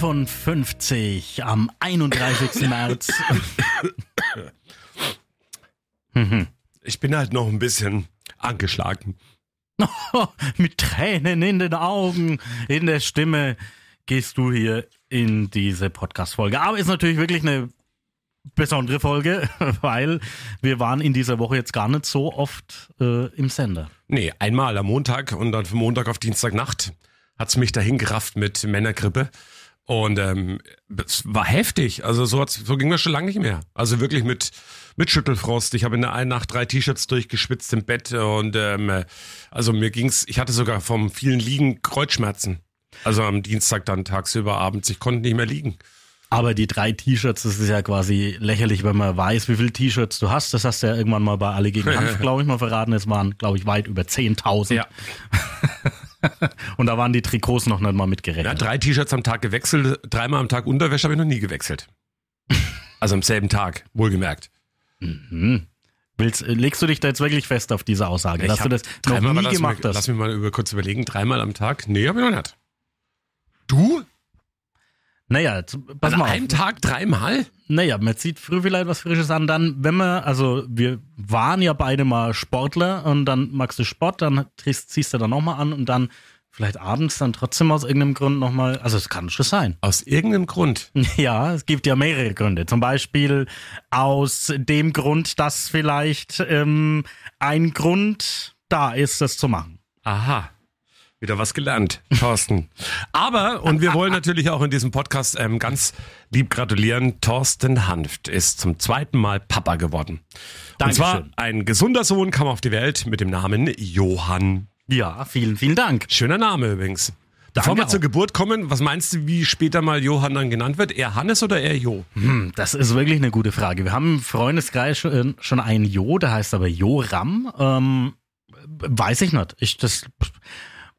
Folge 55 am 31. März. Ich bin halt noch ein bisschen angeschlagen. Mit Tränen in den Augen, in der Stimme gehst du hier in diese Podcast-Folge. Aber ist natürlich wirklich eine besondere Folge, weil wir waren in dieser Woche jetzt gar nicht so oft äh, im Sender. Nee, einmal am Montag und dann von Montag auf Dienstagnacht hat's mich dahin gerafft mit Männergrippe. Und ähm, es war heftig. Also so, hat's, so ging das schon lange nicht mehr. Also wirklich mit, mit Schüttelfrost. Ich habe in der einen Nacht drei T-Shirts durchgeschwitzt im Bett und ähm, also mir ging's, ich hatte sogar vom vielen Liegen Kreuzschmerzen. Also am Dienstag dann tagsüber abends. Ich konnte nicht mehr liegen. Aber die drei T-Shirts, das ist ja quasi lächerlich, wenn man weiß, wie viele T-Shirts du hast. Das hast du ja irgendwann mal bei Alle gegen Hanf, glaube ich, mal verraten. Es waren, glaube ich, weit über 10.000. Ja. Und da waren die Trikots noch nicht mal Ja, mitgerechnet. drei T-Shirts am Tag gewechselt, dreimal am Tag Unterwäsche habe ich noch nie gewechselt. Also am selben Tag, wohlgemerkt. Willst, äh, legst du dich da jetzt wirklich fest auf diese Aussage, dass Ich du hab das noch nie lass gemacht mich, hast? Lass mich mal über, kurz überlegen, dreimal am Tag? Nee, habe ich noch nicht. Du? Naja, pass An mal auf. einem Tag dreimal? Naja, man zieht früh vielleicht was Frisches an, dann, wenn man, also wir waren ja beide mal Sportler und dann magst du Sport, dann ziehst, ziehst du dann nochmal an und dann vielleicht abends dann trotzdem aus irgendeinem Grund nochmal, also es kann schon sein. Aus irgendeinem Grund. Ja, es gibt ja mehrere Gründe. Zum Beispiel aus dem Grund, dass vielleicht ähm, ein Grund da ist, das zu machen. Aha. Wieder was gelernt, Thorsten. Aber, und wir wollen natürlich auch in diesem Podcast ähm, ganz lieb gratulieren, Thorsten Hanft ist zum zweiten Mal Papa geworden. Und Dankeschön. zwar ein gesunder Sohn kam auf die Welt mit dem Namen Johann. Ja, vielen, vielen Dank. Schöner Name übrigens. Bevor wir auch. zur Geburt kommen, was meinst du, wie später mal Johann dann genannt wird? Eher Hannes oder eher Jo? Hm, Das ist wirklich eine gute Frage. Wir haben im Freundeskreis schon, schon einen Jo, der heißt aber Joram. Ähm, weiß ich nicht. Ich, das,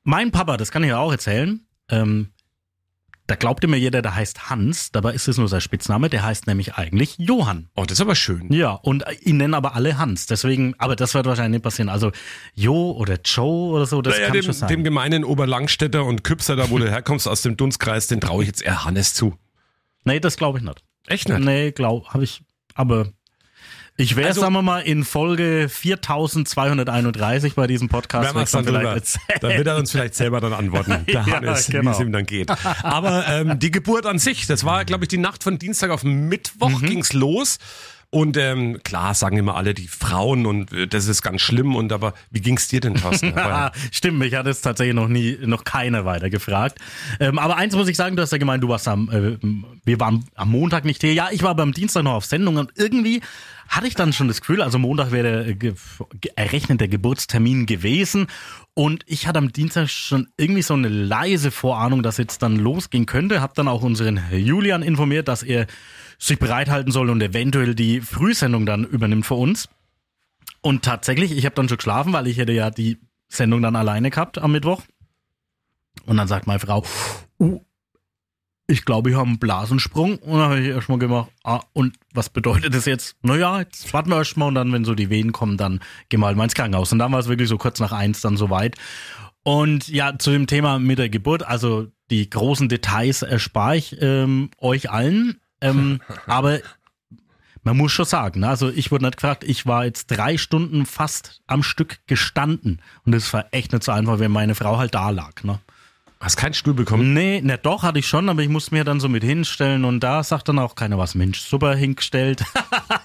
mein Papa, das kann ich ja auch erzählen. Ähm, da glaubt immer jeder, der heißt Hans. Dabei ist es nur sein Spitzname. Der heißt nämlich eigentlich Johann. Oh, das ist aber schön. Ja, und ihn nennen aber alle Hans. Deswegen, aber das wird wahrscheinlich nicht passieren. Also Jo oder Joe oder so, das Naja, kann dem, schon sein. dem gemeinen Oberlangstädter und Küpser, da wo du herkommst aus dem Dunstkreis, den traue ich jetzt eher Hannes zu. nee, das glaube ich nicht. Echt nicht? Nee, glaub, habe ich. Aber ich wäre, Also- sagen wir mal, in Folge 4231 bei diesem Podcast. Dann dann drüber. Dann wird er uns vielleicht selber dann antworten, der Ja, Hannes, wie genau. es ihm dann geht. Aber ähm, die Geburt an sich, das war, glaube ich, die Nacht von Dienstag auf Mittwoch Mhm. ging's los. Und ähm, klar sagen immer alle die Frauen und äh, das ist ganz schlimm. Und aber wie ging's dir denn, Thorsten? Stimmt, mich hat es tatsächlich noch nie, noch keiner weiter gefragt. Ähm, aber eins muss ich sagen, du hast ja gemeint, du warst am, äh, wir waren am Montag nicht hier. Ja, ich war beim Dienstag noch auf Sendung und irgendwie hatte ich dann schon das Gefühl, also Montag wäre der äh, ge errechnete Geburtstermin gewesen. Und ich hatte am Dienstag schon irgendwie so eine leise Vorahnung, dass jetzt dann losgehen könnte. Hab dann auch unseren Julian informiert, dass er sich bereithalten soll und eventuell die Frühsendung dann übernimmt für uns. Und tatsächlich, ich habe dann schon geschlafen, weil ich hätte ja die Sendung dann alleine gehabt am Mittwoch. Und dann sagt meine Frau, uh, ich glaube, ich habe einen Blasensprung. Und dann habe ich erstmal gemacht, ah, und was bedeutet das jetzt? Naja, jetzt warten wir erstmal und dann, wenn so die Wehen kommen, dann gehen wir halt mal ins Krankenhaus. Und dann war es wirklich so kurz nach eins dann soweit. Und ja, zu dem Thema mit der Geburt, also die großen Details erspare ich ähm, euch allen. Ähm, aber man muss schon sagen, ne? also ich wurde nicht gefragt, ich war jetzt drei Stunden fast am Stück gestanden. Und das war echt nicht so einfach, wenn meine Frau halt da lag. Ne? Hast keinen Stuhl bekommen? Nee, ne, doch, hatte ich schon, aber ich musste mir dann so mit hinstellen und da sagt dann auch keiner was. Mensch, super hingestellt.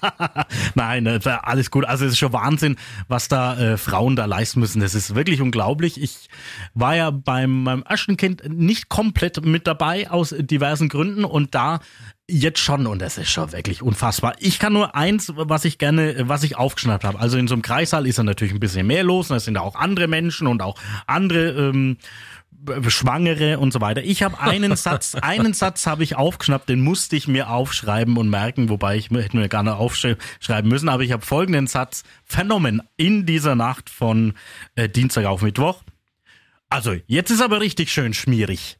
Nein, war alles gut. Also es ist schon Wahnsinn, was da äh, Frauen da leisten müssen. Das ist wirklich unglaublich. Ich war ja beim meinem ersten Kind nicht komplett mit dabei aus diversen Gründen und da jetzt schon und das ist schon wirklich unfassbar. Ich kann nur eins, was ich gerne, was ich aufgeschnappt habe. Also in so einem Kreissaal ist ja natürlich ein bisschen mehr los. und Da sind ja auch andere Menschen und auch andere ähm, Schwangere und so weiter. Ich habe einen Satz, einen Satz habe ich aufgeschnappt, den musste ich mir aufschreiben und merken, wobei ich mir- hätte mir gar nicht aufschreiben müssen, aber ich habe folgenden Satz vernommen in dieser Nacht von äh, Dienstag auf Mittwoch. Also, jetzt ist aber richtig schön schmierig.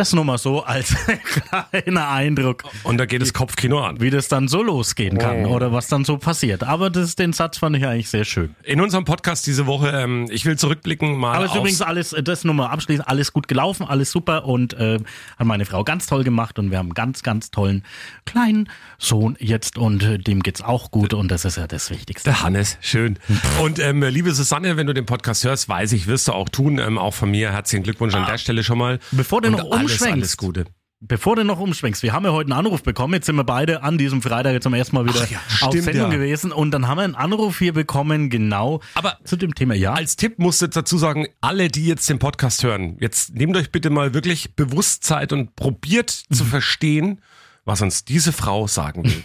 Das nur mal so als kleiner Eindruck, Und da geht das Kopfkino an. wie das dann so losgehen kann Oh. oder was dann so passiert. Aber das, den Satz fand ich eigentlich sehr schön. In unserem Podcast diese Woche, ähm, ich will zurückblicken mal Aber ist übrigens alles, äh, das nur mal abschließend, alles gut gelaufen, alles super und äh, hat meine Frau ganz toll gemacht und wir haben einen ganz, ganz tollen kleinen Sohn jetzt und äh, dem geht's auch gut und das ist ja das Wichtigste. Der Hannes, schön. Und ähm, liebe Susanne, wenn du den Podcast hörst, weiß ich, wirst du auch tun. Ähm, auch von mir herzlichen Glückwunsch an der Stelle schon mal. Bevor du Und noch alles, umschwenkst. alles Gute. Bevor du noch umschwenkst, wir haben ja heute einen Anruf bekommen. Jetzt sind wir beide an diesem Freitag jetzt zum ersten Mal wieder ja, auf stimmt, Sendung ja. gewesen und dann haben wir einen Anruf hier bekommen, genau Aber zu dem Thema. Ja, Als Tipp musst du jetzt dazu sagen, alle, die jetzt den Podcast hören, jetzt nehmt euch bitte mal wirklich bewusst Zeit und probiert zu verstehen, was uns diese Frau sagen will.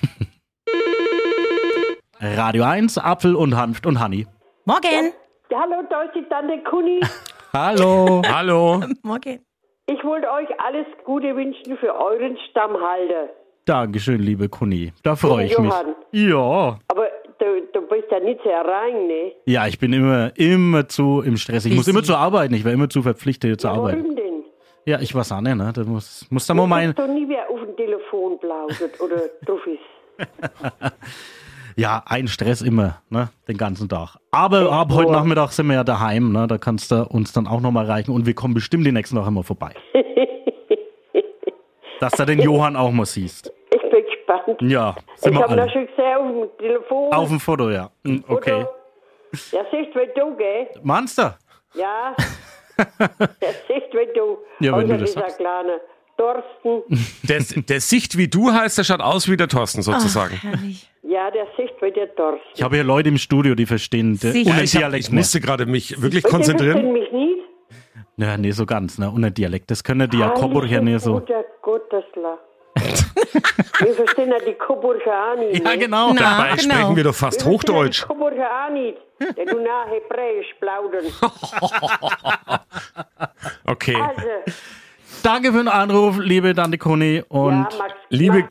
Radio 1, Apfel und Hanft und Honey. Morgen. Ja, hallo, da ist die Tante Kuni. Hallo. Hallo. Morgen. Ich wollte euch alles Gute wünschen für euren Stammhalter. Dankeschön, liebe Kuni. Da freue ich mich. Johann. Ja. Aber du, du bist ja nicht sehr rein, ne? Ja, ich bin immer, immer zu im Stress. Ich muss immer zu arbeiten. Ich wäre immer zu verpflichtet zu arbeiten. Warum denn? Ja, ich weiß auch nicht, ne? Da muss, muss da mal Du mein, hast doch nie wer auf dem Telefon plaudert oder drauf ist. ja, ein Stress immer, ne? Den ganzen Tag. Aber ab heute Nachmittag sind wir ja daheim, ne? Da kannst du uns dann auch nochmal reichen und wir kommen bestimmt die nächsten Woche mal vorbei. Dass du den Johann auch mal siehst. Ich bin gespannt. Ja, sind ich wir habe ihn alle. schon gesehen auf dem Telefon. Auf dem Foto, ja. Hm, Okay. Oder? Ja, siehst wie du, gell? Meinst du? Ja. ja, siehst wie du. Ja, wenn du das dieser sagst. kleine Thorsten. Der, der Sicht wie du heißt, der schaut aus wie der Thorsten sozusagen. Herrlich. Ja, der sicht wie der Thorsten. Ich habe hier Leute im Studio, die verstehen den Ja, ich, hab, ich musste gerade mich wirklich konzentrieren. verstehen mich nicht. nicht. Ja, nee, so ganz, ne? Ohne Dialekt. Das können die ja Coburger nicht so. Guter Gottesla. Wir verstehen ja die Coburger auch nicht. Ja, genau. Na. Dabei genau. sprechen wir doch fast Wir Hochdeutsch. ja Die Coburger auch nicht. Der du nach Hebräisch plaudern. Okay. Also, Danke für den Anruf, liebe Tante Conny. Und ja, Max, liebe-.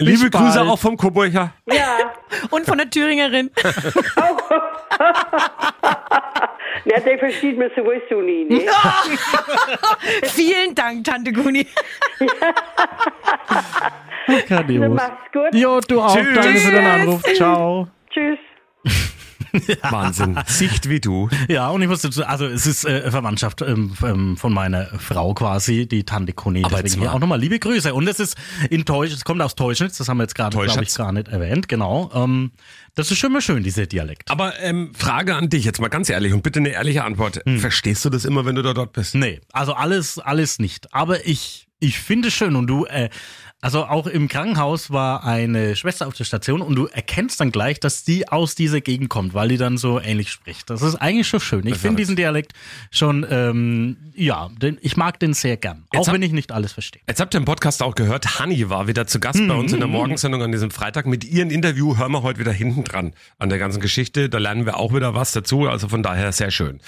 Liebe Grüße auch vom Coburger. Ja. Und von der Thüringerin. ja, der versteht mir sowieso nie, ne? Vielen Dank, Tante Guni. Dann grandios. Macht's gut. Jo, du auch. Tschüss. Danke für den Anruf. Ciao. Tschüss. Wahnsinn. Sicht wie du. Ja, und ich muss dazu, also es ist äh, Verwandtschaft ähm, ähm, von meiner Frau quasi, die Tante Conny. Aber Deswegen hier auch nochmal liebe Grüße. Und es ist in Teusch, es kommt aus Teuschnitz, das haben wir jetzt gerade, glaube ich, gar nicht erwähnt. Genau. Ähm, das ist schon mal schön, dieser Dialekt. Aber ähm, Frage an dich jetzt mal ganz ehrlich und bitte eine ehrliche Antwort. Verstehst du das immer, wenn du da dort bist? Nee, also alles, alles nicht. Aber ich, ich finde es schön und du, äh, also auch im Krankenhaus war eine Schwester auf der Station und du erkennst dann gleich, dass die aus dieser Gegend kommt, weil die dann so ähnlich spricht. Das ist eigentlich schon schön. Ich finde diesen Dialekt schon, ähm, ja, den, ich mag den sehr gern. Jetzt auch hab- wenn ich nicht alles verstehe. Jetzt habt ihr im Podcast auch gehört, Hanni war wieder zu Gast bei uns in der Morgensendung an diesem Freitag. Mit ihrem Interview hören wir heute wieder hinten dran an der ganzen Geschichte. Da lernen wir auch wieder was dazu. Also von daher sehr schön.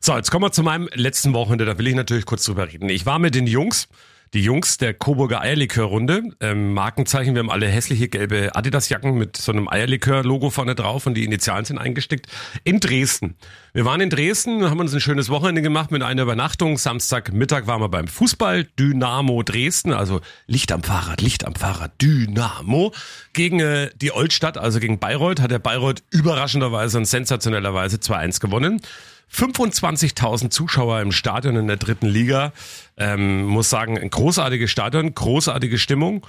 So, jetzt kommen wir zu meinem letzten Wochenende. Da will ich natürlich kurz drüber reden. Ich war mit den Jungs, die Jungs der Coburger Eierlikör-Runde. Ähm, Markenzeichen, wir haben alle hässliche gelbe Adidas-Jacken mit so einem Eierlikör-Logo vorne drauf und die Initialen sind eingestickt. In Dresden. Wir waren in Dresden, haben uns ein schönes Wochenende gemacht mit einer Übernachtung. Samstagmittag waren wir beim Fußball. Dynamo Dresden, also Licht am Fahrrad, Licht am Fahrrad, Dynamo. Gegen äh, die Oldstadt, also gegen Bayreuth, hat der Bayreuth überraschenderweise und sensationellerweise 2-1 gewonnen. 25.000 Zuschauer im Stadion in der dritten Liga. Ähm, muss sagen, ein großartiges Stadion, großartige Stimmung.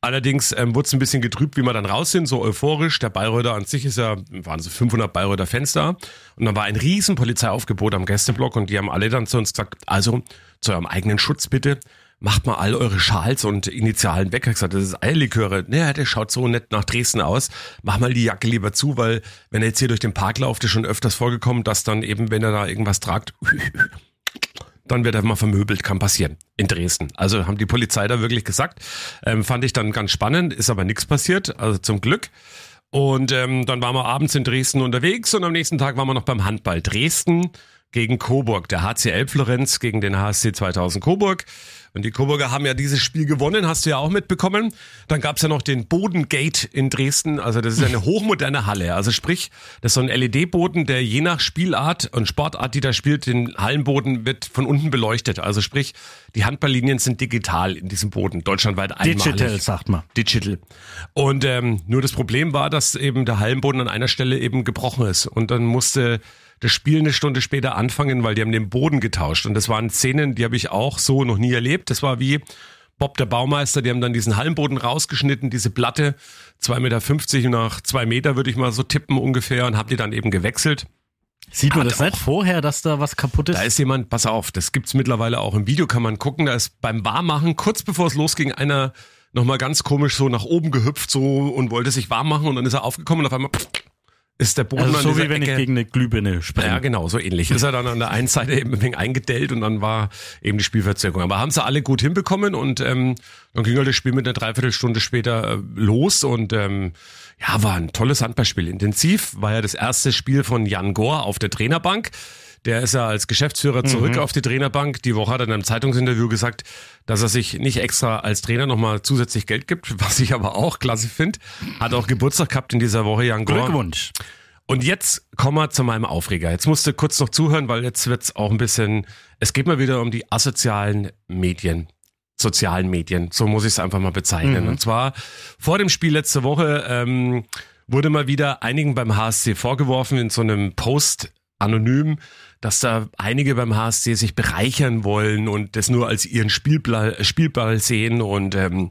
Allerdings ähm, wurde es ein bisschen getrübt, wie wir dann raus sind, so euphorisch. Der Bayreuther an sich ist ja, waren so 500 Bayreuther Fans da. Und dann war ein riesen Polizeiaufgebot am Gästeblock und die haben alle dann zu uns gesagt, also zu eurem eigenen Schutz bitte, macht mal all eure Schals und Initialen weg. Ich gesagt, das ist Eierliköre. Naja, der schaut so nett nach Dresden aus. Mach mal die Jacke lieber zu, weil wenn er jetzt hier durch den Park lauft, ist schon öfters vorgekommen, dass dann eben, wenn er da irgendwas tragt, dann wird er mal vermöbelt, kann passieren. In Dresden. Also haben die Polizei da wirklich gesagt. Ähm, fand ich dann ganz spannend, ist aber nichts passiert, also zum Glück. Und ähm, dann waren wir abends in Dresden unterwegs und am nächsten Tag waren wir noch beim Handball Dresden gegen Coburg. Der HCL Florenz gegen den HSC 2000 Coburg. Und die Coburger haben ja dieses Spiel gewonnen, hast du ja auch mitbekommen. Dann gab's ja noch den Bodengate in Dresden. Also das ist eine hochmoderne Halle. Also sprich, das ist so ein LED-Boden, der je nach Spielart und Sportart, die da spielt, den Hallenboden wird von unten beleuchtet. Also sprich, die Handballlinien sind digital in diesem Boden, deutschlandweit einmalig. Digital, sagt man. Digital. Und ähm, nur das Problem war, dass eben der Hallenboden an einer Stelle eben gebrochen ist. Und dann musste das Spiel eine Stunde später anfangen, weil die haben den Boden getauscht. Und das waren Szenen, die habe ich auch so noch nie erlebt. Das war wie Bob der Baumeister, die haben dann diesen Hallenboden rausgeschnitten, diese Platte, 2,50 Meter nach zwei Meter würde ich mal so tippen ungefähr und habe die dann eben gewechselt. Sieht man Hat das nicht auch- vorher, dass da was kaputt ist? Da ist jemand, pass auf, das gibt's mittlerweile auch im Video, kann man gucken, da ist beim Warmmachen, kurz bevor es losging, einer nochmal ganz komisch so nach oben gehüpft so und wollte sich warm machen und dann ist er aufgekommen und auf einmal pff, ist der Boden also so wie wenn Ecke. ich gegen eine Glühbirne springe. Ja, genau, so ähnlich. Ist er dann an der einen Seite eben ein wenig eingedellt und dann war eben die Spielverzögerung. Aber haben sie alle gut hinbekommen und ähm, dann ging halt das Spiel mit einer Dreiviertelstunde später äh, los und ähm, ja, war ein tolles Handballspiel. Intensiv war ja das erste Spiel von Jan Gohr auf der Trainerbank. Der ist ja als Geschäftsführer zurück auf die Trainerbank. Die Woche hat er in einem Zeitungsinterview gesagt, dass er sich nicht extra als Trainer nochmal zusätzlich Geld gibt, was ich aber auch klasse finde. Hat auch Geburtstag gehabt in dieser Woche, Jan Gohr. Glückwunsch. Und jetzt kommen wir zu meinem Aufreger. Jetzt musst du kurz noch zuhören, weil jetzt wird's auch ein bisschen, es geht mal wieder um die asozialen Medien, sozialen Medien, so muss ich es einfach mal bezeichnen. Und zwar vor dem Spiel letzte Woche ähm, wurde mal wieder einigen beim HSC vorgeworfen in so einem Post anonym, dass da einige beim HSC sich bereichern wollen und das nur als ihren Spielball, Spielball sehen und ähm,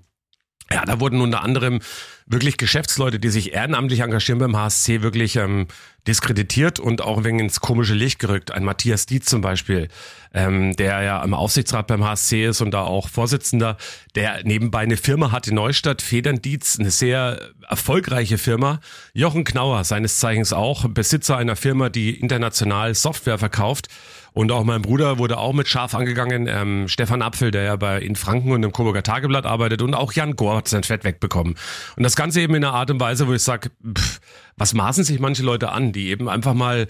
ja, da wurden unter anderem wirklich Geschäftsleute, die sich ehrenamtlich engagieren beim HSC, wirklich ähm, diskreditiert und auch wenig ins komische Licht gerückt. Ein Matthias Dietz zum Beispiel, ähm, der ja im Aufsichtsrat beim HSC ist und da auch Vorsitzender, der nebenbei eine Firma hat in Neustadt, Federn Dietz, eine sehr erfolgreiche Firma. Jochen Knauer, seines Zeichens auch Besitzer einer Firma, die international Software verkauft. Und auch mein Bruder wurde auch mit scharf angegangen. Ähm, Stefan Apfel, der ja bei in Franken und im Coburger Tageblatt arbeitet. Und auch Jan Gohr hat sein Fett wegbekommen. Und das Ganze eben in einer Art und Weise, wo ich sage, was maßen sich manche Leute an, die eben einfach mal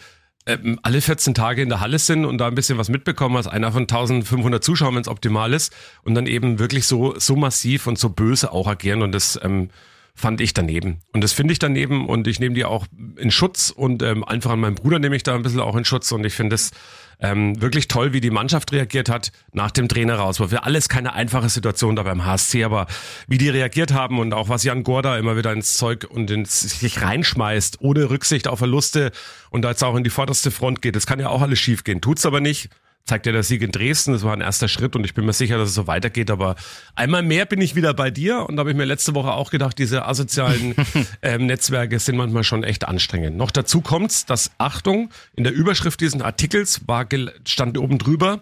ähm, alle 14 Tage in der Halle sind und da ein bisschen was mitbekommen als einer von 1500 Zuschauern, wenn es optimal ist. Und dann eben wirklich so, so massiv und so böse auch agieren. Und das ähm, fand ich daneben. Und das finde ich daneben und ich nehme die auch in Schutz und ähm, einfach an meinen Bruder nehme ich da ein bisschen auch in Schutz und ich finde es ähm, wirklich toll, wie die Mannschaft reagiert hat nach dem Trainer raus. War für alles keine einfache Situation da beim HSC, aber wie die reagiert haben und auch was Jan Gorda immer wieder ins Zeug und ins, sich reinschmeißt, ohne Rücksicht auf Verluste und da jetzt auch in die vorderste Front geht. Das kann ja auch alles schief gehen. Tut's aber nicht zeigt ja der Sieg in Dresden. Das war ein erster Schritt und ich bin mir sicher, dass es so weitergeht. Aber einmal mehr bin ich wieder bei dir und da habe ich mir letzte Woche auch gedacht, diese asozialen ähm, Netzwerke sind manchmal schon echt anstrengend. Noch dazu kommt's, dass Achtung in der Überschrift dieses Artikels war stand oben drüber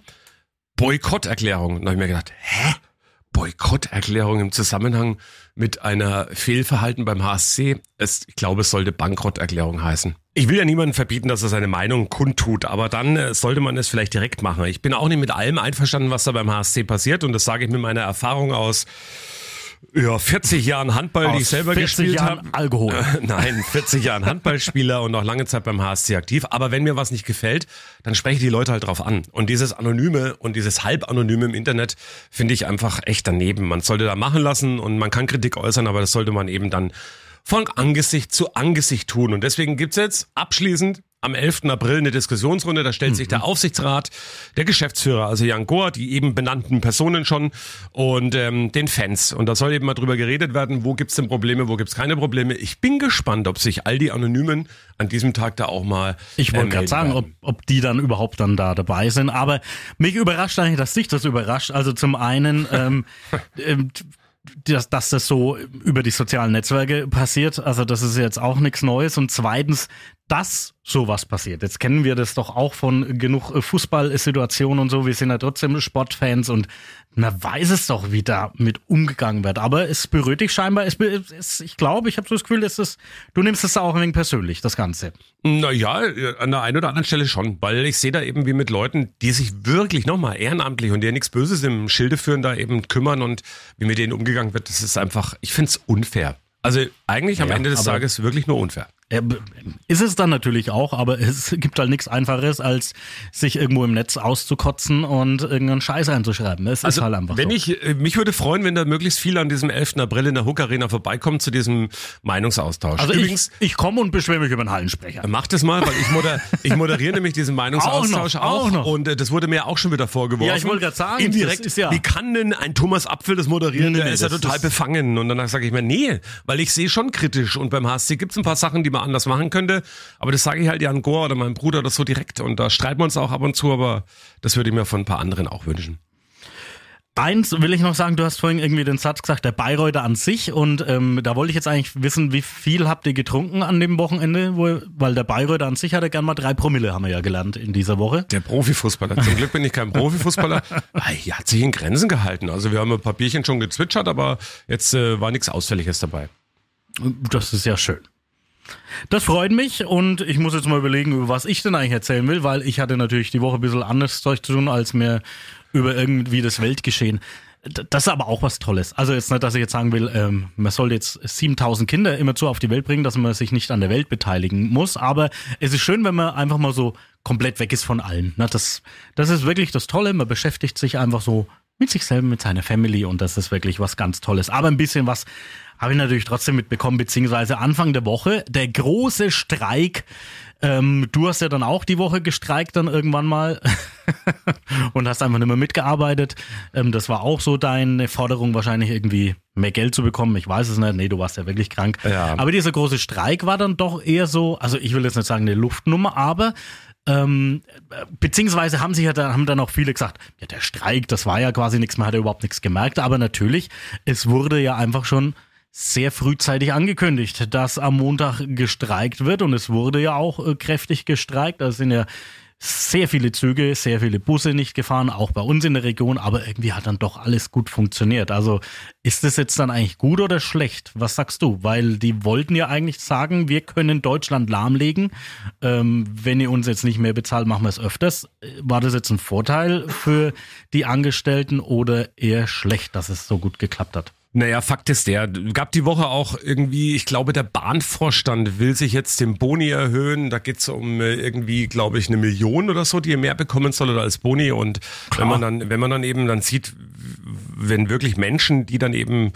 Boykotterklärung. Und da habe ich mir gedacht, hä? Boykotterklärung im Zusammenhang mit einer Fehlverhalten beim HSC. Es, ich glaube, es sollte Bankrotterklärung heißen. Ich will ja niemandem verbieten, dass er seine Meinung kundtut, aber dann äh, sollte man es vielleicht direkt machen. Ich bin auch nicht mit allem einverstanden, was da beim HSC passiert und das sage ich mit meiner Erfahrung aus ja, 40 Jahren Handball, die ich Aus selber 40 gespielt habe. Alkohol. Nein, 40 Jahren Handballspieler und auch lange Zeit beim HSC aktiv. Aber wenn mir was nicht gefällt, dann spreche ich die Leute halt drauf an. Und dieses Anonyme und dieses Halbanonyme im Internet finde ich einfach echt daneben. Man sollte da machen lassen und man kann Kritik äußern, aber das sollte man eben dann von Angesicht zu Angesicht tun. Und deswegen gibt's jetzt abschließend am 11. April eine Diskussionsrunde. Da stellt sich der Aufsichtsrat, der Geschäftsführer, also Jan Gohr, die eben benannten Personen schon und ähm, den Fans. Und da soll eben mal drüber geredet werden, wo gibt's denn Probleme, wo gibt's keine Probleme. Ich bin gespannt, ob sich all die Anonymen an diesem Tag da auch mal Ich wollte äh, gerade sagen, ob, ob die dann überhaupt dann da dabei sind. Aber mich überrascht eigentlich, dass dich das überrascht. Also zum einen, ähm, ähm, dass, dass das so über die sozialen Netzwerke passiert. Also das ist jetzt auch nichts Neues. Und zweitens, dass sowas passiert. Jetzt kennen wir das doch auch von genug äh, Fußballsituationen und so. Wir sind ja trotzdem Sportfans und man weiß es doch, wie da mit umgegangen wird. Aber es berührt dich scheinbar. Es, es, ich glaube, ich habe so das Gefühl, dass es, du nimmst es auch ein wenig persönlich, das Ganze. Naja, an der einen oder anderen Stelle schon, weil ich sehe da eben wie mit Leuten, die sich wirklich nochmal ehrenamtlich und die ja nichts Böses im Schilde führen, da eben kümmern und wie mit denen umgegangen wird, das ist einfach, ich find's unfair. Also eigentlich am Ja, Ende des Tages wirklich nur unfair. B- ist es dann natürlich auch, aber es gibt halt nichts Einfaches, als sich irgendwo im Netz auszukotzen und irgendeinen Scheiß einzuschreiben. Es ist halt einfach wenn so. ich, äh, mich würde freuen, wenn da möglichst viele an diesem 11. April in der Hook Arena vorbeikommen zu diesem Meinungsaustausch. also Übrigens, ich, ich komme und beschwere mich über den Hallensprecher. Mach das mal, weil ich, moder ich moderiere nämlich diesen Meinungsaustausch Auch auch, noch, auch noch. und äh, das wurde mir auch schon wieder vorgeworfen. Ja, ich wollte gerade sagen, Indirekt, ist ja- wie kann denn ein Thomas Apfel das moderieren? Nee, der nee, ist ja total befangen. Und danach sage ich mir, nee, weil ich sehe schon kritisch und beim HSC gibt's ein paar Sachen, die man anders machen könnte, aber das sage ich halt Jan Gohr oder meinem Bruder oder so direkt und da streiten wir uns auch ab und zu, aber das würde ich mir von ein paar anderen auch wünschen. Eins will ich noch sagen, du hast vorhin irgendwie den Satz gesagt, der Bayreuther an sich und ähm, da wollte ich jetzt eigentlich wissen, wie viel habt ihr getrunken an dem Wochenende, wo, weil der Bayreuther an sich hatte gern mal drei Promille, haben wir ja gelernt in dieser Woche. Der Profifußballer. Zum Glück bin ich kein Profifußballer. Er hat sich in Grenzen gehalten. Also wir haben ein paar Bierchen schon gezwitschert, aber jetzt äh, war nichts Ausfälliges dabei. Das ist ja schön. Das freut mich und ich muss jetzt mal überlegen, über was ich denn eigentlich erzählen will, weil ich hatte natürlich die Woche ein bisschen anderes Zeug zu tun, als mir über irgendwie das Weltgeschehen. Das ist aber auch was Tolles. Also jetzt nicht, dass ich jetzt sagen will, ähm, man soll jetzt 7000 Kinder immerzu auf die Welt bringen, dass man sich nicht an der Welt beteiligen muss. Aber es ist schön, wenn man einfach mal so komplett weg ist von allen. Na, das, das ist wirklich das Tolle. Man beschäftigt sich einfach so mit sich selber, mit seiner Family und das ist wirklich was ganz Tolles. Aber ein bisschen was habe ich natürlich trotzdem mitbekommen, beziehungsweise Anfang der Woche, der große Streik. Ähm, du hast ja dann auch die Woche gestreikt dann irgendwann mal und hast einfach nicht mehr mitgearbeitet. Ähm, das war auch so deine Forderung, wahrscheinlich irgendwie mehr Geld zu bekommen. Ich weiß es nicht. Nee, du warst ja wirklich krank. Ja. Aber dieser große Streik war dann doch eher so, also ich will jetzt nicht sagen eine Luftnummer, aber ähm, beziehungsweise haben sich ja dann, haben dann auch viele gesagt, ja, der Streik, das war ja quasi nichts, man hat ja überhaupt nichts gemerkt, aber natürlich, es wurde ja einfach schon sehr frühzeitig angekündigt, dass am Montag gestreikt wird und es wurde ja auch äh, kräftig gestreikt. Da sind ja sehr viele Züge, sehr viele Busse nicht gefahren, auch bei uns in der Region, aber irgendwie hat dann doch alles gut funktioniert. Also ist das jetzt dann eigentlich gut oder schlecht? Was sagst du? Weil die wollten ja eigentlich sagen, wir können Deutschland lahmlegen. Ähm, wenn ihr uns jetzt nicht mehr bezahlt, machen wir es öfters. Äh, War das jetzt ein Vorteil für die Angestellten oder eher schlecht, dass es so gut geklappt hat? Naja, Fakt ist der, gab die Woche auch irgendwie, ich glaube, der Bahnvorstand will sich jetzt den Boni erhöhen. Da geht's um äh, irgendwie, glaube ich, eine Million oder so, die er mehr bekommen soll oder als Boni. Und wenn man dann, wenn man dann eben dann sieht, wenn wirklich Menschen, die dann eben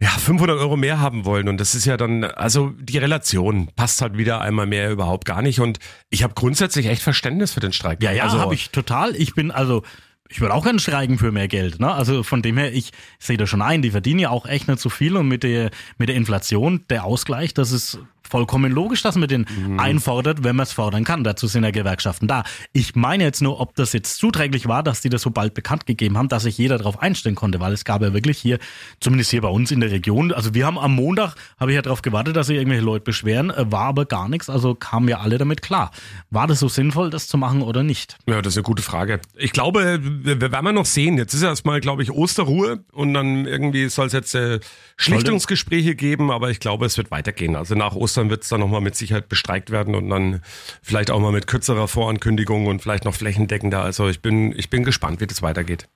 ja, 500 Euro mehr haben wollen. Und das ist ja dann, also die Relation passt halt wieder einmal mehr überhaupt gar nicht. Und ich habe grundsätzlich echt Verständnis für den Streik. Ja, ja, also, habe ich total. Ich bin also, ich würde auch gerne streiken für mehr Geld. Ne? Also von dem her, ich sehe da schon ein, die verdienen ja auch echt nicht so viel und mit der mit der Inflation, der Ausgleich, das ist vollkommen logisch, dass man den einfordert, wenn man es fordern kann. Dazu sind ja Gewerkschaften da. Ich meine jetzt nur, ob das jetzt zuträglich war, dass die das so bald bekannt gegeben haben, dass sich jeder darauf einstellen konnte, weil es gab ja wirklich hier, zumindest hier bei uns in der Region, also wir haben am Montag, habe ich ja darauf gewartet, dass sich irgendwelche Leute beschweren, äh, war aber gar nichts, also kamen ja alle damit klar. War das so sinnvoll, das zu machen oder nicht? Ja, das ist eine gute Frage. Ich glaube, wir wir werden wir noch sehen. Jetzt ist erstmal, glaube ich, Osterruhe und dann irgendwie soll es jetzt äh, Schlichtungsgespräche geben, aber ich glaube, es wird weitergehen. Also nach Ostern wird es dann nochmal mit Sicherheit bestreikt werden und dann vielleicht auch mal mit kürzerer Vorankündigung und vielleicht noch flächendeckender. Also ich bin, ich bin gespannt, wie das weitergeht.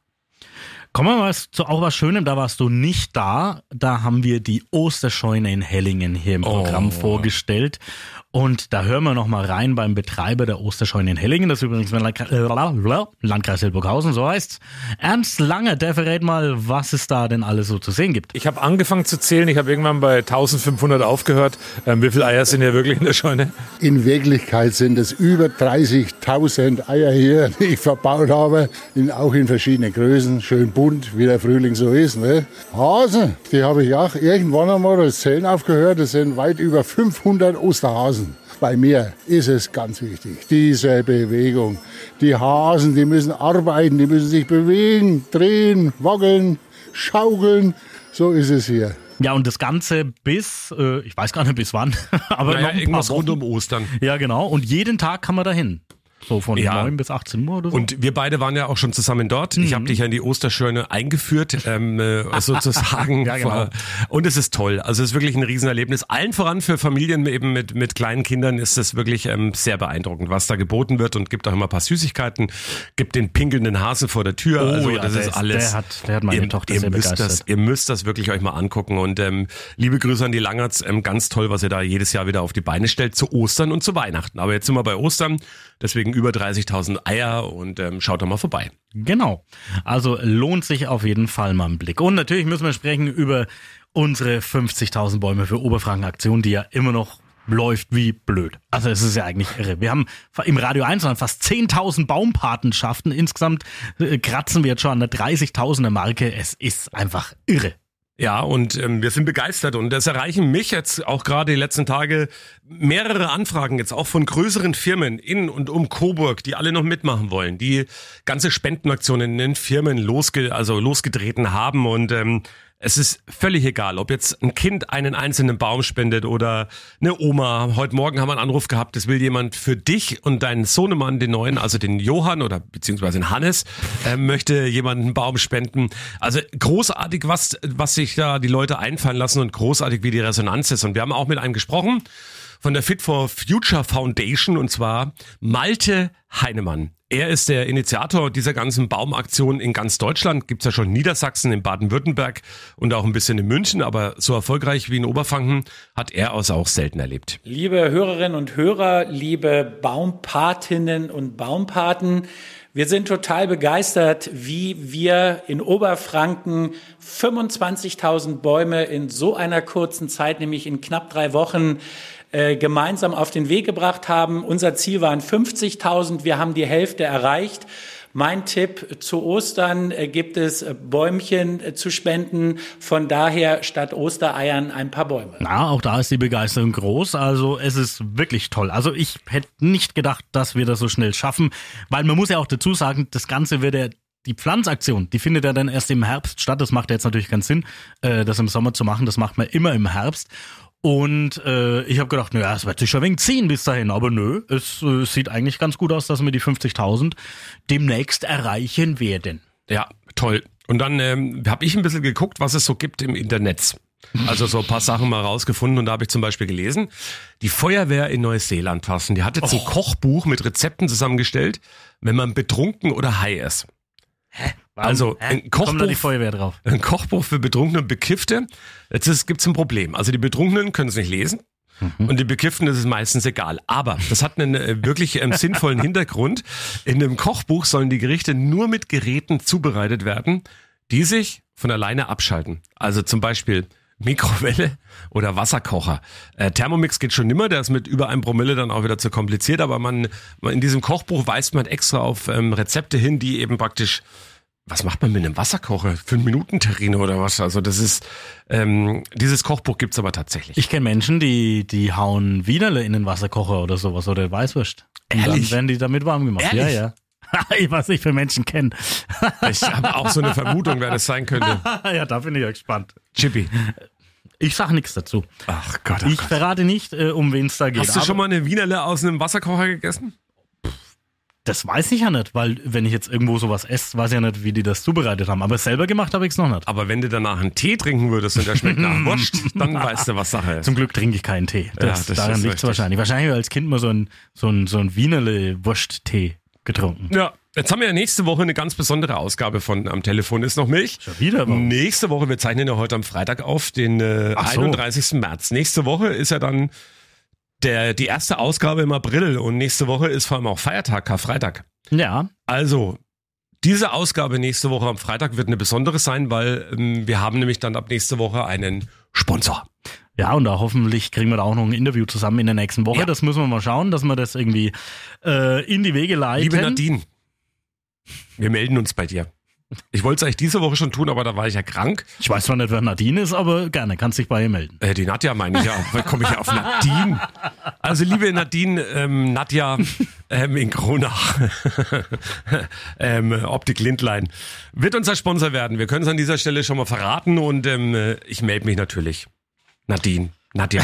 Kommen wir mal zu auch was Schönem, da warst du nicht da. Da haben wir die Osterscheune in Hellingen hier im Programm vorgestellt. Und da hören wir noch mal rein beim Betreiber der Osterscheune in Hellingen. Das ist übrigens mein Landkreis, äh, Landkreis Hildburghausen, so heißt's. Ernst Lange, der verrät mal, was es da denn alles so zu sehen gibt. Ich habe angefangen zu zählen, ich habe irgendwann bei 1500 aufgehört. Ähm, wie viele Eier sind hier wirklich in der Scheune? In Wirklichkeit sind es über 30.000 Eier hier, die ich verbaut habe, in, auch in verschiedenen Größen, schön bunt, wie der Frühling so ist. Ne? Hasen, die habe ich auch irgendwann einmal das Zählen aufgehört, das sind weit über 500 Osterhasen. Bei mir ist es ganz wichtig, diese Bewegung. Die Hasen, die müssen arbeiten, die müssen sich bewegen, drehen, wackeln, schaukeln. So ist es hier. Ja, und das Ganze bis, äh, ich weiß gar nicht bis wann, aber Naja, noch ein irgendwas paar rund Wochen. um Ostern. Ja, genau. Und jeden Tag kann man dahin. So von Ja. 9 bis 18 Uhr oder so. Und wir beide waren ja auch schon zusammen dort. Ich Mhm. habe dich ja in die Osterschöne eingeführt, ähm, äh, sozusagen. Ja, genau. Und es ist toll. Also es ist wirklich ein Riesenerlebnis. Allen voran für Familien eben mit, mit kleinen Kindern ist es wirklich ähm, sehr beeindruckend, was da geboten wird und gibt auch immer ein paar Süßigkeiten, gibt den pinkelnden Hasen vor der Tür. Oh also ja, das der ist ist- alles. der hat- der hat meine ihr, Tochter ihr sehr müsst begeistert. das, Ihr müsst das wirklich euch mal angucken. Und ähm, liebe Grüße an die Langerts. Ähm, ganz toll, was ihr da jedes Jahr wieder auf die Beine stellt zu Ostern und zu Weihnachten. Aber jetzt sind wir bei Ostern, deswegen über 30.000 Eier und ähm, schaut doch mal vorbei. Genau. Also lohnt sich auf jeden Fall mal ein Blick. Und natürlich müssen wir sprechen über unsere 50.000 Bäume für Oberfranken Aktion, die ja immer noch läuft wie blöd. Also es ist ja eigentlich irre. Wir haben im Radio 1 dann fast 10.000 Baumpatenschaften. Insgesamt äh, kratzen wir jetzt schon an der 30.000er Marke. Es ist einfach irre. Ja, und ähm, wir sind begeistert und es erreichen mich jetzt auch gerade die letzten Tage mehrere Anfragen jetzt auch von größeren Firmen in und um Coburg, die alle noch mitmachen wollen, die ganze Spendenaktionen in den Firmen losge also losgetreten haben und ähm, es ist völlig egal, ob jetzt ein Kind einen einzelnen Baum spendet oder eine Oma. Heute Morgen haben wir einen Anruf gehabt, das will jemand für dich und deinen Sohnemann, den neuen, also den Johann oder beziehungsweise den Hannes, äh, möchte jemand einen Baum spenden. Also großartig, was, was sich da die Leute einfallen lassen und großartig, wie die Resonanz ist. Und wir haben auch mit einem gesprochen von der Fit for Future Foundation und zwar Malte Heinemann. Er ist der Initiator dieser ganzen Baumaktion in ganz Deutschland. Gibt's ja schon in Niedersachsen, in Baden-Württemberg und auch ein bisschen in München, aber so erfolgreich wie in Oberfranken hat er es auch selten erlebt. Liebe Hörerinnen und Hörer, liebe Baumpatinnen und Baumpaten, wir sind total begeistert, wie wir in Oberfranken 25.000 Bäume in so einer kurzen Zeit, nämlich in knapp drei Wochen, äh, gemeinsam auf den Weg gebracht haben. Unser Ziel waren 50.000, wir haben die Hälfte erreicht. Mein Tipp zu Ostern äh, gibt es Bäumchen äh, zu spenden. Von daher statt Ostereiern ein paar Bäume. Na, auch da ist die Begeisterung groß. Also es ist wirklich toll. Also ich hätte nicht gedacht, dass wir das so schnell schaffen, weil man muss ja auch dazu sagen, das Ganze wird ja die Pflanzaktion, die findet ja dann erst im Herbst statt. Das macht ja jetzt natürlich keinen Sinn, das im Sommer zu machen. Das macht man immer im Herbst. Und äh, ich habe gedacht, naja, es wird sich schon wenig ziehen bis dahin. Aber nö, es äh, sieht eigentlich ganz gut aus, dass wir die 50.000 demnächst erreichen werden. Ja, toll. Und dann ähm, habe ich ein bisschen geguckt, was es so gibt im Internet. Also so ein paar Sachen mal rausgefunden und da habe ich zum Beispiel gelesen, die Feuerwehr in Neuseeland passen, die hat jetzt ein Kochbuch mit Rezepten zusammengestellt, wenn man betrunken oder high ist. Warum? Also, Hä? ein Kommt da die Kochbuch- Feuerwehr drauf? Ein Kochbuch für Betrunkene und Bekiffte. Jetzt ist- gibt's ein Problem. Also die Betrunkenen können es nicht lesen. Und die Bekifften ist es meistens egal. Aber das hat einen äh, wirklich ähm, sinnvollen Hintergrund. In dem Kochbuch sollen die Gerichte nur mit Geräten zubereitet werden, die sich von alleine abschalten. Also zum Beispiel Mikrowelle oder Wasserkocher. Äh, Thermomix geht schon nimmer, der ist mit über einem Promille dann auch wieder zu kompliziert, aber man, man in diesem Kochbuch weist man extra auf ähm, Rezepte hin, die eben praktisch was macht man mit einem Wasserkocher? Fünf Minuten Terrine oder was? Also das ist, ähm, dieses Kochbuch gibt's aber tatsächlich. Ich kenne Menschen, die, die hauen Wienerle in den Wasserkocher oder sowas oder Weißwurst. Und Ehrlich? dann werden die damit warm gemacht. Ehrlich? Ja, ja. Was ich für Menschen kenne. Ich habe auch so eine Vermutung, wer das sein könnte. ja, da bin ich ja gespannt. Chippy. Ich sag nichts dazu. Ach Gott, Ich verrate nicht, äh, um wen es da geht. Hast du schon mal eine Wienerle aus einem Wasserkocher gegessen? Das weiß ich ja nicht, weil wenn ich jetzt irgendwo sowas esse, weiß ich ja nicht, wie die das zubereitet haben. Aber selber gemacht habe ich es noch nicht. Aber wenn du danach einen Tee trinken würdest und der schmeckt nach Wurst, dann weißt du, was Sache ist. Zum Glück trinke ich keinen Tee. Das, das daran liegt richtig. wahrscheinlich. Wahrscheinlich habe ich als Kind mal so ein, so ein, so ein Wienerle-Wurst-Tee getrunken. Ja, jetzt haben wir ja nächste Woche eine ganz besondere Ausgabe von Am Telefon ist noch Milch. Schon wieder? Warum? Nächste Woche, wir zeichnen ja heute am Freitag auf, den äh, so. 31. März. Nächste Woche ist ja dann der, die erste Ausgabe im April und nächste Woche ist vor allem auch Feiertag, Karfreitag. Ja, Also, diese Ausgabe nächste Woche am Freitag wird eine besondere sein, weil ähm, wir haben nämlich dann ab nächste Woche einen Sponsor. Ja, und da hoffentlich kriegen wir da auch noch ein Interview zusammen in der nächsten Woche. Ja. Das müssen wir mal schauen, dass wir das irgendwie äh, in die Wege leiten. Liebe Nadine, wir melden uns bei dir. Ich wollte es eigentlich diese Woche schon tun, aber da war ich ja krank. Ich weiß zwar nicht, wer Nadine ist, aber gerne, kannst dich bei ihr melden. Äh, die Nadja meine ich ja. Komme ich ja auf Nadine? Also liebe Nadine, ähm, Nadja ähm, in Kronach, ähm, Optik Lindlein, wird unser Sponsor werden. Wir können es an dieser Stelle schon mal verraten und ähm, äh, ich melde mich natürlich. Nadine, Nadja.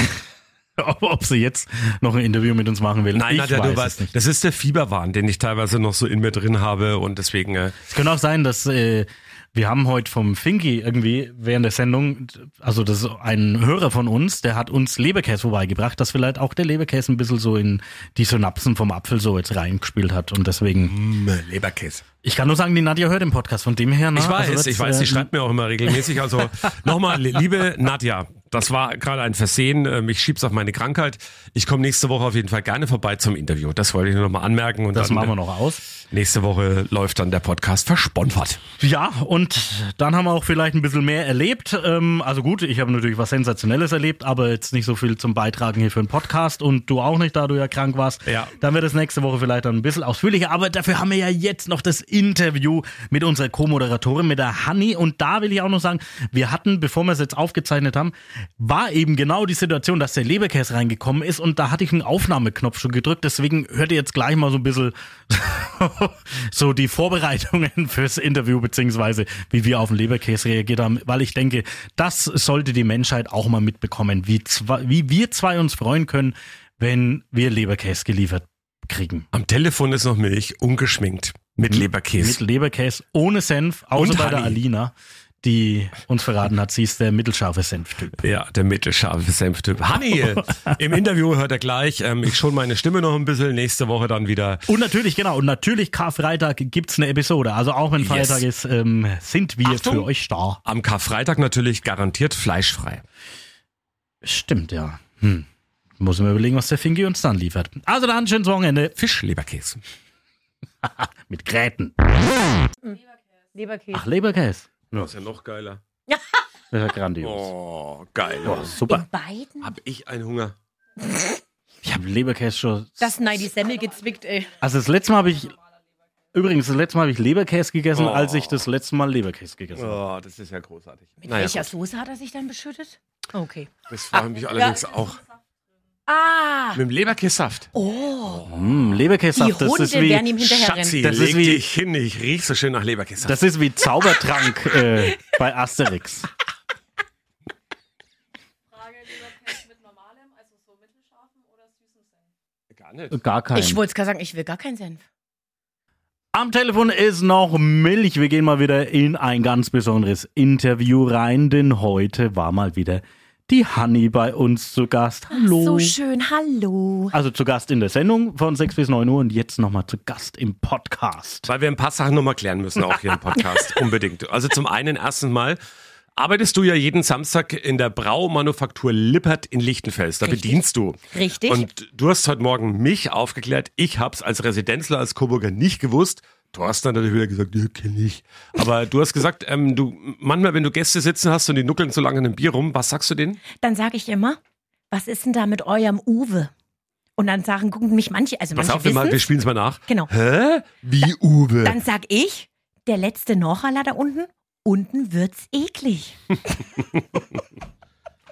ob, sie jetzt noch ein Interview mit uns machen will. Nein, ich Nadja, weiß du weißt, nicht. das ist der Fieberwahn, den ich teilweise noch so in mir drin habe und deswegen, äh, Es könnte auch sein, dass äh, wir haben heute vom Finky irgendwie während der Sendung, also das ist ein Hörer von uns, der hat uns Leberkäse vorbeigebracht, dass vielleicht auch der Leberkäse ein bisschen so in die Synapsen vom Apfel so jetzt reingespielt hat und deswegen, mh, Leberkäse. ich kann nur sagen, die Nadja hört den Podcast, von dem her. Ne? Ich weiß, also ich weiß, sie äh, schreibt mir auch immer regelmäßig. Also nochmal, li- liebe Nadja, das war gerade ein Versehen. Ähm, Ich schieb's auf meine Krankheit. Ich komme nächste Woche auf jeden Fall gerne vorbei zum Interview. Das wollte ich nur nochmal anmerken. Und Das dann, machen wir noch aus. Nächste Woche läuft dann der Podcast versponsert. Ja, und dann haben wir auch vielleicht ein bisschen mehr erlebt. Ähm, also gut, ich habe natürlich was Sensationelles erlebt, aber jetzt nicht so viel zum Beitragen hier für den Podcast und du auch nicht, da du ja krank warst. Ja. Dann wird es nächste Woche vielleicht dann ein bisschen ausführlicher, aber dafür haben wir ja jetzt noch das Interview mit unserer Co-Moderatorin, mit der Hanni. Und da will ich auch noch sagen, wir hatten, bevor wir es jetzt aufgezeichnet haben, war eben genau die Situation, dass der Leberkäse reingekommen ist und da hatte ich einen Aufnahmeknopf schon gedrückt. Deswegen hört ihr jetzt gleich mal so ein bisschen so die Vorbereitungen fürs Interview, beziehungsweise wie wir auf den Leberkäse reagiert haben, weil ich denke, das sollte die Menschheit auch mal mitbekommen, wie, zwei, wie wir zwei uns freuen können, wenn wir Leberkäse geliefert kriegen. Am Telefon ist noch Milch, ungeschminkt, mit Leberkäse. Mit Leberkäse ohne Senf, außer bei der. Alina, die uns verraten hat, sie ist der mittelscharfe Senftyp. Ja, der mittelscharfe Senftyp. Hanni, im Interview hört er gleich. Ähm, ich schon meine Stimme noch ein bisschen. Nächste Woche dann wieder. Und natürlich, genau, und natürlich Karfreitag gibt's eine Episode. Also auch wenn Yes. Feiertag ist, ähm, sind wir Achtung. für euch da. Am Karfreitag natürlich garantiert fleischfrei. Stimmt, ja. Hm. Muss ich mir überlegen, was der Fingi uns dann liefert. Also dann schönes Wochenende Fischleberkäse. mit Gräten. Leberkäse. Ach, Leberkäse. Das ist ja noch geiler. Das ist ja grandios. Oh, geil. Boah, super. Beiden? Hab ich einen Hunger. Ich habe Leberkäse schon. Das nein, die Semmel gezwickt, ey. Also das letzte Mal habe ich. Übrigens, das letzte Mal habe ich Leberkäse gegessen, Oh. als ich das letzte Mal Leberkäse gegessen habe. Oh, das ist ja großartig. Mit Naja, welcher gut. Soße hat er sich dann beschüttet? Okay. das frage mich allerdings auch. Ah! Mit dem Leberkässaft. Hm, Die Leberkäsesaft, das Hunde ist wie. werden ihm hinterherrennen. Schatzi, Das ist leg wie- dich hin. Ich riech so schön nach Leberkässaft. Das ist wie Zaubertrank äh, bei Asterix. Gar nicht. Gar kein. Ich wollte es gerade sagen, ich will gar keinen Senf. Am Telefon ist noch Milch. Wir gehen mal wieder in ein ganz besonderes Interview rein, denn heute war mal wieder die Hanni bei uns zu Gast. Hallo. So schön, hallo. Also zu Gast in der Sendung von 6 bis 9 Uhr und jetzt nochmal zu Gast im Podcast. Weil wir ein paar Sachen nochmal klären müssen, auch hier im Podcast. Unbedingt. Also zum einen erstens mal arbeitest du ja jeden Samstag in der Braumanufaktur Lippert in Lichtenfels. Da Richtig. bedienst du. Richtig. Und du hast heute Morgen mich aufgeklärt. Ich hab's als Residenzler, als Coburger nicht gewusst. Du hast dann natürlich wieder gesagt, ja, kenn ich. Aber du hast gesagt, ähm, du manchmal, wenn du Gäste sitzen hast und die nuckeln so lange in einem Bier rum, was sagst du denen? Dann sage ich immer, was ist denn da mit eurem Uwe? Und dann sagen, gucken mich manche, also Pass manche auf, wir, mal, wir wissen's. spielen's mal nach. Genau. Hä? Wie Uwe? Dann sag ich, der letzte Nochaler da unten, unten wird's eklig.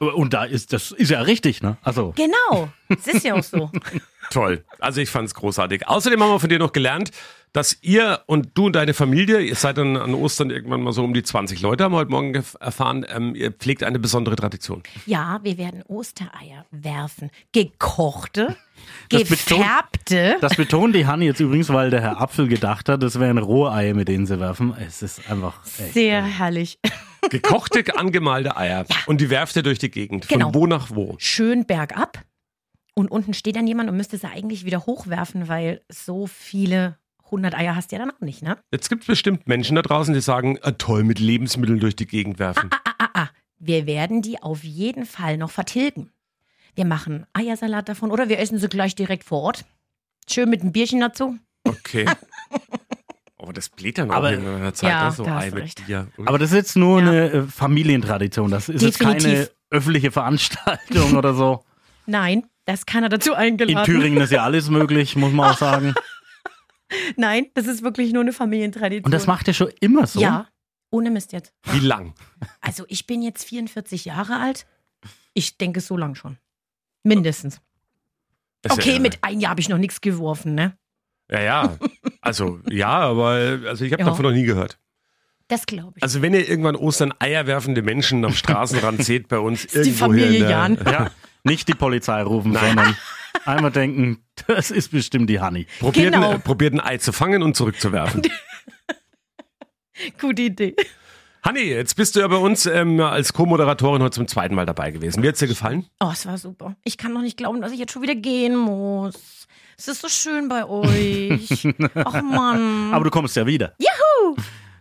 Und da ist, das ist ja richtig, ne? Also, Genau. Es ist ja auch so. Toll. Also ich fand's großartig. Außerdem haben wir von dir noch gelernt, dass ihr und du und deine Familie, ihr seid dann an Ostern irgendwann mal so um die 20 Leute, haben wir heute Morgen erfahren, ähm, ihr pflegt eine besondere Tradition. Ja, wir werden Ostereier werfen. Gekochte, Das betont- gefärbte. das betont die Hanni jetzt übrigens, weil der Herr Apfel gedacht hat, das wären rohe Eier, mit denen sie werfen. Es ist einfach echt. Sehr herrlich. Gekochte, angemalte Eier. Und die werft ihr durch die Gegend. Genau. Von wo nach wo? Schön bergab. Und unten steht dann jemand und müsste sie eigentlich wieder hochwerfen, weil so viele 100 Eier hast du ja dann auch nicht, ne? Jetzt gibt's bestimmt Menschen da draußen, die sagen, ah, toll, mit Lebensmitteln durch die Gegend werfen. Ah, ah, ah. Wir werden die auf jeden Fall noch vertilgen. Wir machen Eiersalat davon oder wir essen sie gleich direkt vor Ort. Schön mit einem Bierchen dazu. Okay. Oh, das bläht dann auch Aber- in einer Zeit, Ja, ne? so Ei mit recht. Bier. Aber das ist jetzt nur Ja. eine äh, Familientradition. Das ist jetzt keine Definitiv. öffentliche Veranstaltung oder so. Nein, da ist keiner dazu In eingeladen. Thüringen ist ja alles möglich, muss man auch sagen. Nein, das ist wirklich nur eine Familientradition. Und das macht ihr schon immer so. Ja, ohne Mist jetzt. Wie lang? Also ich bin jetzt 44 Jahre alt. Ich denke so lang schon. Mindestens. Das Okay, ja, mit ein Jahr habe ich noch nichts geworfen, ne? Ja, ja. Also, ja, aber also ich habe Ja. davon noch nie gehört. Das glaube ich. Also wenn ihr irgendwann Ostern Eier werfende Menschen am Straßenrand seht bei uns ist die irgendwo Familie hier in der, Jan. Ja, nicht die Polizei rufen, sondern einmal denken, das ist bestimmt die Hanni. Probiert, Genau. ein, probiert ein Ei zu fangen und zurückzuwerfen. Gute Idee. Hanni, jetzt bist du ja bei uns ähm, als Co-Moderatorin heute zum zweiten Mal dabei gewesen. Wie hat's dir gefallen? Oh, es war super. Ich kann noch nicht glauben, dass ich jetzt schon wieder gehen muss. Es ist so schön bei euch. Ach Mann. Aber du kommst ja wieder. Juhu!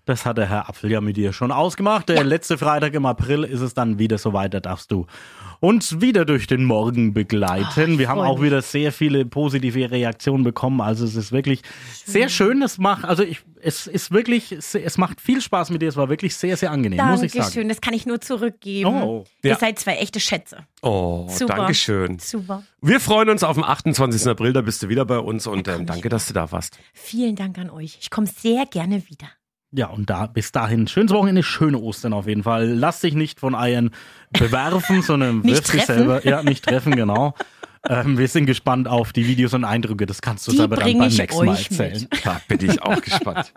Das hat der Herr Apfel ja mit dir schon ausgemacht. Der letzte Freitag im April ist es dann wieder soweit, da darfst du uns wieder durch den Morgen begleiten. Ah, Wir haben auch wieder sehr viele positive Reaktionen bekommen. Also es ist wirklich sehr schön. Es macht, also ich, es ist wirklich, es macht viel Spaß mit dir. Es war wirklich sehr, sehr angenehm, muss ich sagen. Dankeschön, das kann ich nur zurückgeben. Oh. Ihr Ja. seid zwei echte Schätze. Oh, Super. Dankeschön. Super. Wir freuen uns auf den 28. April, da bist du wieder bei uns und ähm, danke, dass du da warst. Vielen Dank an euch. Ich komme sehr gerne wieder. Ja, und da bis dahin schönes Wochenende, schöne Ostern auf jeden Fall. Lass dich nicht von Eiern bewerfen, sondern wirf dich selber. Ja, nicht treffen, genau. ähm, wir sind gespannt auf die Videos und Eindrücke. Das kannst du Die uns aber dann beim nächsten Mal euch mit. erzählen. Da bin ich auch gespannt.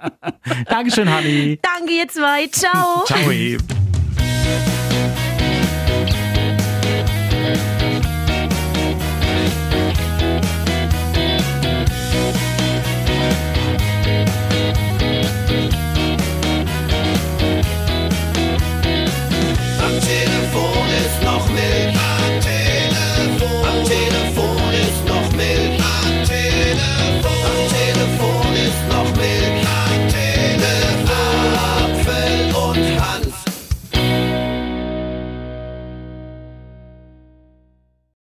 Dankeschön, Hanni. Danke, ihr zwei. Ciao. Ciao.